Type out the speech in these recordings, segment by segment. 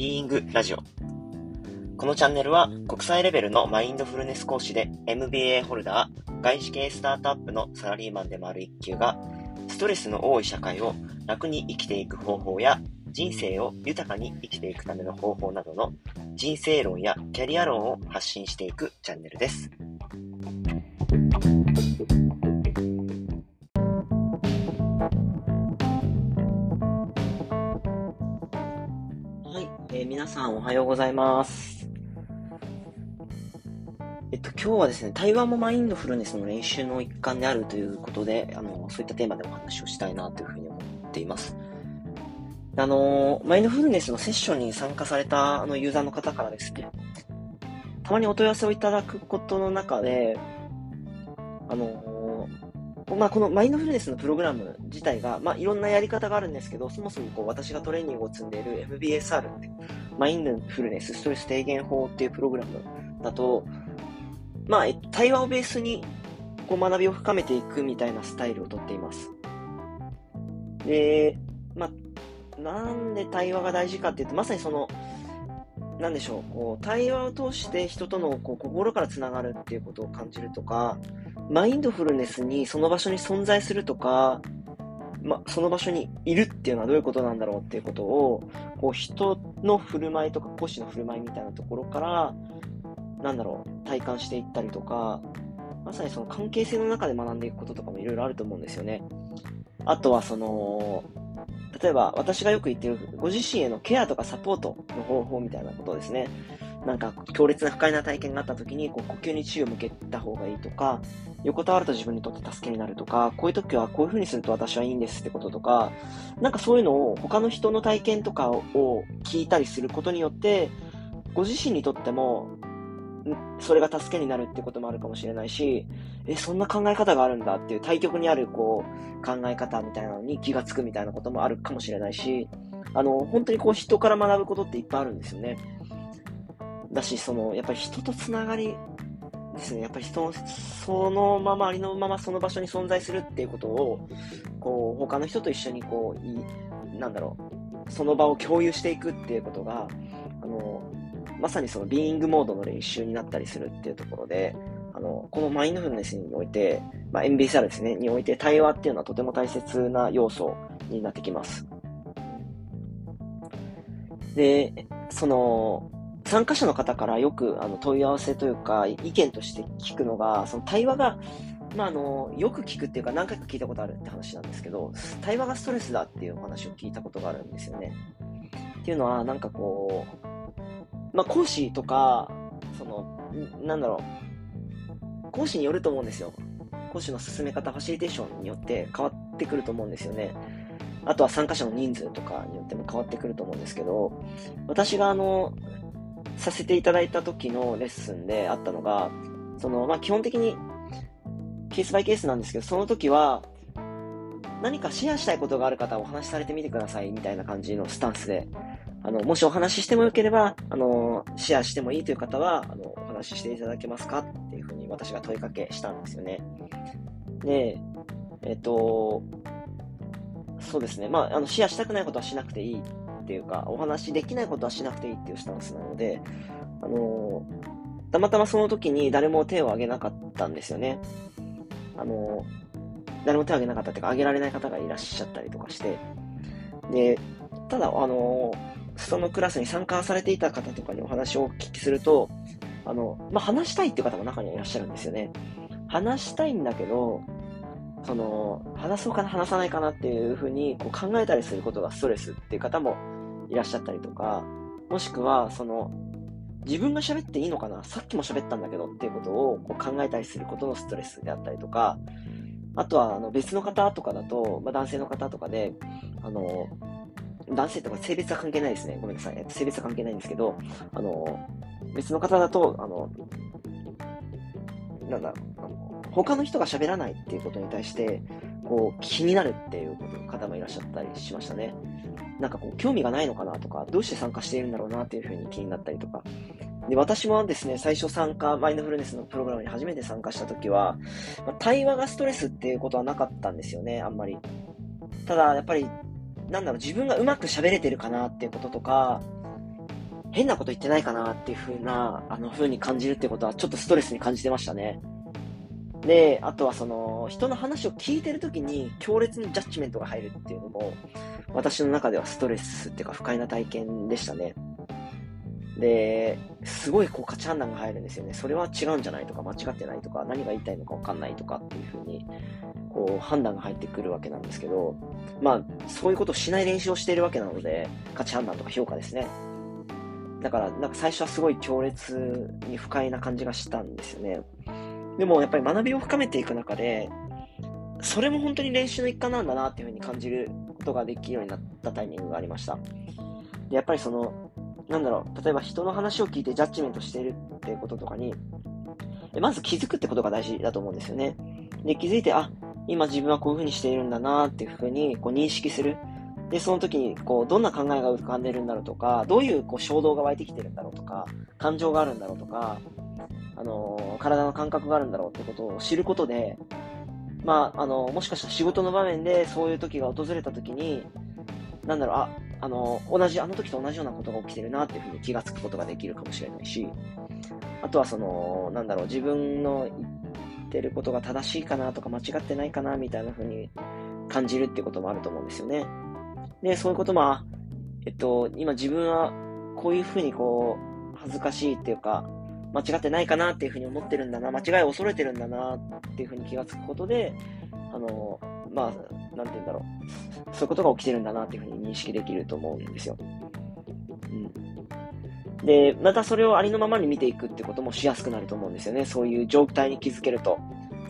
ビーイングラジオ。このチャンネルは国際レベルのマインドフルネス講師で MBA ホルダー、外資系スタートアップのサラリーマンでもある一級が、ストレスの多い社会を楽に生きていく方法や、人生を豊かに生きていくための方法などの人生論やキャリア論を発信していくチャンネルです。んおはようございます。えっと、今日はですね、台湾もマインドフルネスの練習の一環であるということで、あの、そういったテーマでお話をしたいなというふうに思っています。あの、マインドフルネスのセッションに参加されたあのユーザーの方からですね、たまにお問い合わせをいただくことの中で、あのまあ、このマインドフルネスのプログラム自体が、まあ、いろんなやり方があるんですけど、そもそもこう私がトレーニングを積んでいる MBSR って、マインドフルネスストレス低減法っていうプログラムだと、まあ、対話をベースにこう学びを深めていくみたいなスタイルをとっています。で、まあ、なんで対話が大事かっていうと、まさにその、なんでしょう、こう対話を通して人とのこう心からつながるっていうことを感じるとか、マインドフルネスにその場所に存在するとか、ま、その場所にいるっていうのはどういうことなんだろうっていうことを、こう人の振る舞いとか講師の振る舞いみたいなところから、なんだろう、体感していったりとか、まさにその関係性の中で学んでいくこととかもいろいろあると思うんですよね。あとはその、例えば私がよく言ってるご自身へのケアとかサポートの方法みたいなことですね。なんか強烈な不快な体験があった時にこう呼吸に注意を向けた方がいいとか、横たわると自分にとって助けになるとか、こういう時はこういう風にすると私はいいんですってこととか、なんかそういうのを他の人の体験とかを聞いたりすることによって、ご自身にとってもそれが助けになるってこともあるかもしれないし、え、そんな考え方があるんだっていう対極にあるこう考え方みたいなのに気がつくみたいなこともあるかもしれないし、あの、本当にこう人から学ぶことっていっぱいあるんですよね。だし、その、やっぱり人とつながりですね。やっぱり人の、そのまま、ありのままその場所に存在するっていうことを、こう、他の人と一緒にこう、いなんだろう、その場を共有していくっていうことが、あの、まさにそのビーイングモードの練習になったりするっていうところで、あの、このマインドフルネスにおいて、まあ、MBSR ですね、において対話っていうのはとても大切な要素になってきます。で、その、参加者の方からよくあの問い合わせというか、意見として聞くのが、その対話が、まあ、あの、よく聞くっていうか何回か聞いたことあるって話なんですけど、対話がストレスだっていうお話を聞いたことがあるんですよね。っていうのは、なんかこう、まあ、講師とか、その、なんだろう、講師によると思うんですよ。講師の進め方、ファシリテーションによって変わってくると思うんですよね。あとは参加者の人数とかによっても変わってくると思うんですけど、私があの、させていただいた時のレッスンであったのが、その、まあ、基本的にケースバイケースなんですけど、その時は、何かシェアしたいことがある方はお話しされてみてくださいみたいな感じのスタンスであの、もしお話ししてもよければ、あの、シェアしてもいいという方は、あの、お話ししていただけますかっていうふうに私が問いかけしたんですよね。で、えっと、そうですね。まあ、あの、シェアしたくないことはしなくていいていうか、お話できないことはしなくていいっていうスタンスなので、あの、たまたまその時に誰も手を挙げなかったんですよね。あの、誰も手を挙げなかったっていうか、挙げられない方がいらっしゃったりとかして、で、ただ、あの、そのクラスに参加されていた方とかにお話をお聞きすると、あの、まあ、話したいっていう方も中にはいらっしゃるんですよね。話したいんだけど、その、話そうかな、話さないかなっていうふうにこう考えたりすることがストレスっていう方もいらっしゃったりとか、もしくは、その、自分が喋っていいのかなさっきも喋ったんだけどっていうことをこう考えたりすることのストレスであったりとか、あとはあの別の方とかだと、まあ、男性の方とかで、あの、男性とか性別は関係ないですね。ごめんなさい。性別は関係ないんですけど、あの、別の方だと、あの、なんだろう、他の人が喋らないっていうことに対して、こう、気になるっていう方もいらっしゃったりしましたね。なんかこう、興味がないのかなとか、どうして参加しているんだろうなっていうふうに気になったりとか。で、私もですね、最初参加、マインドフルネスのプログラムに初めて参加した時は、まあ、対話がストレスっていうことはなかったんですよね、あんまり。ただ、やっぱりなんだろう、自分がうまく喋れてるかなっていうこととか、変なこと言ってないかなっていう風な、あの風に感じるってことはちょっとストレスに感じてましたね。で、あとはその、人の話を聞いてるときに強烈にジャッジメントが入るっていうのも、私の中ではストレスっていうか不快な体験でしたね。で、すごいこう価値判断が入るんですよね。それは違うんじゃないとか、間違ってないとか、何が言いたいのかわかんないとかっていうふうに、こう判断が入ってくるわけなんですけど、まあ、そういうことをしない練習をしているわけなので、価値判断とか評価ですね。だから、なんか最初はすごい強烈に不快な感じがしたんですよね。でもやっぱり学びを深めていく中で、それも本当に練習の一環なんだなっていうふうに感じることができるようになったタイミングがありました。でやっぱりその、なんだろう、例えば人の話を聞いてジャッジメントしているっていうこととかに、まず気づくってことが大事だと思うんですよね。で、気づいて、あ、今自分はこういうふうにしているんだなっていうふうにこう認識する。で、その時に、こう、どんな考えが浮かんでるんだろうとか、どういうこう衝動が湧いてきてるんだろうとか、感情があるんだろうとか、あの、体の感覚があるんだろうってことを知ることで、まあ、あの、もしかしたら仕事の場面でそういう時が訪れた時に、なんだろう、あ、あの、同じ、あの時と同じようなことが起きてるなっていうふうに気がつくことができるかもしれないし、あとはその、なんだろう、自分の言ってることが正しいかなとか間違ってないかなみたいなふうに感じるっていうこともあると思うんですよね。で、そういうことも、えっと、今自分はこういうふうにこう、恥ずかしいっていうか、間違ってないかなっていうふうに思ってるんだな、間違いを恐れてるんだなっていうふうに気がつくことで、あの、まあ、なんて言うんだろう。そういうことが起きてるんだなっていうふうに認識できると思うんですよ。うん。で、またそれをありのままに見ていくってこともしやすくなると思うんですよね。そういう状態に気づけると、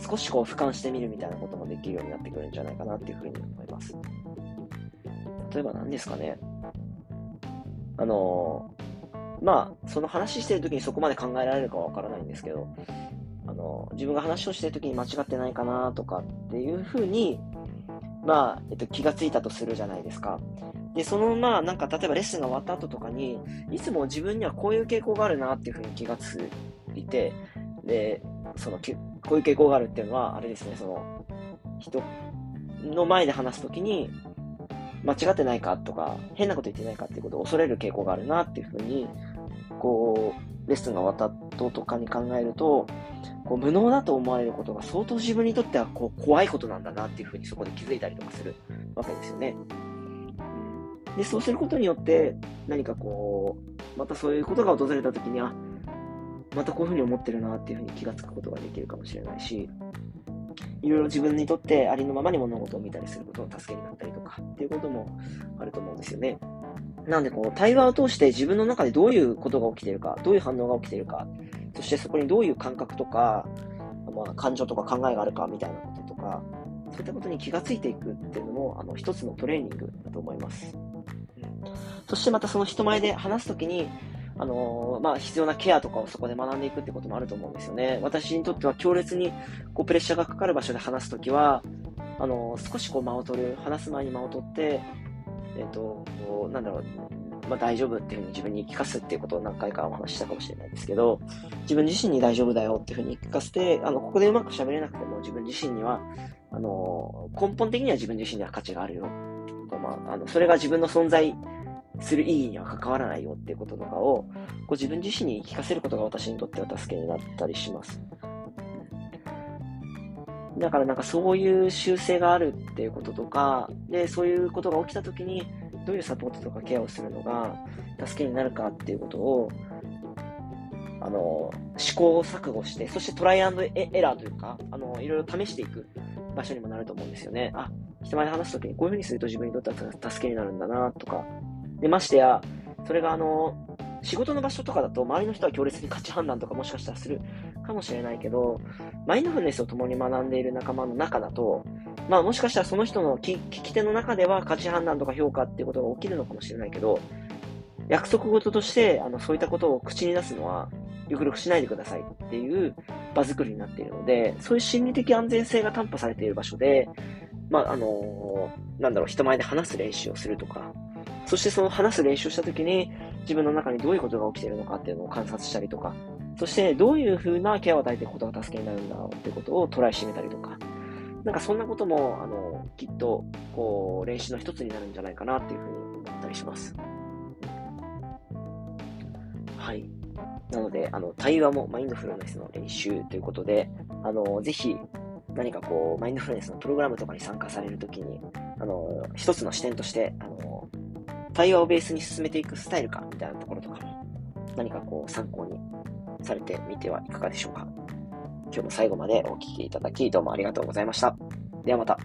少しこう俯瞰してみるみたいなこともできるようになってくるんじゃないかなっていうふうに思います。例えば何ですかね。あのまあ、その話してる時にそこまで考えられるかはわからないんですけど、あの、自分が話をしてる時に間違ってないかなとかっていうふうに、まあ、えっと、気がついたとするじゃないですか。で、その、まあ、なんか、例えばレッスンが終わった後とかに、いつも自分にはこういう傾向があるなっていうふうに気がついて、で、その、こういう傾向があるっていうのは、あれですね、その、人の前で話すときに、間違ってないかとか、変なこと言ってないかっていうことを恐れる傾向があるなっていうふうに、こう、レッスンが終わった後とかに考えると、こう無能だと思われることが相当自分にとってはこう怖いことなんだなっていうふうにそこで気づいたりとかするわけですよね。で、そうすることによって何かこう、またそういうことが訪れた時には、またこういうふうに思ってるなっていうふうに気がつくことができるかもしれないし、いろいろ自分にとってありのままに物事を見たりすることの助けになったりとかっていうこともあると思うんですよね。なんでこう、対話を通して自分の中でどういうことが起きてるか、どういう反応が起きてるか、そしてそこにどういう感覚とか、まあ、感情とか考えがあるかみたいなこととか、そういったことに気がついていくっていうのも、あの、一つのトレーニングだと思います。そしてまたその人前で話すときに、あのー、まあ、必要なケアとかをそこで学んでいくってこともあると思うんですよね。私にとっては強烈にこうプレッシャーがかかる場所で話すときは、あのー、少しこう間を取る、話す前に間を取って、えっ、ー、と、なんだろう、まあ、大丈夫っていうふうに自分に聞かすっていうことを何回かお話ししたかもしれないですけど、自分自身に大丈夫だよっていうふうに聞かせて、あの、ここでうまく喋れなくても自分自身には、あの、根本的には自分自身には価値があるよ。まあ、あの、それが自分の存在する意義には関わらないよっていうこととかを、こう自分自身に聞かせることが私にとっては助けになったりします。だからなんかそういう習性があるっていうこととか、で、そういうことが起きた時に、どういうサポートとかケアをするのが助けになるかっていうことを、あの、試行錯誤して、そしてトライアンドエラーというか、あの、いろいろ試していく場所にもなると思うんですよね。あ、人前で話すときにこういうふうにすると自分にとっては助けになるんだなとか。で、ましてや、それがあの、仕事の場所とかだと周りの人は強烈に価値判断とかもしかしたらするかもしれないけど、マインドフルネスを共に学んでいる仲間の中だと、まあもしかしたらその人の聞き手の中では価値判断とか評価っていうことが起きるのかもしれないけど、約束事としてあのそういったことを口に出すのは、よくよくしないでくださいっていう場作りになっているので、そういう心理的安全性が担保されている場所で、まあ、あのー、なんだろう、人前で話す練習をするとか、そしてその話す練習をしたときに、自分の中にどういうことが起きているのかっていうのを観察したりとか、そしてどういうふうなケアを与えていくことが助けになるんだろうってことをトライしてみたりとか、なんかそんなことも、あの、きっと、こう、練習の一つになるんじゃないかなっていうふうに思ったりします。はい。なので、あの、対話もマインドフルネスの練習ということで、あの、ぜひ、何かこう、マインドフルネスのプログラムとかに参加されるときに、あの、一つの視点として、あの、対話をベースに進めていくスタイルか、みたいなところとかも、何かこう、参考にされてみてはいかがでしょうか。今日も最後までお聴きいただき、どうもありがとうございました。ではまた。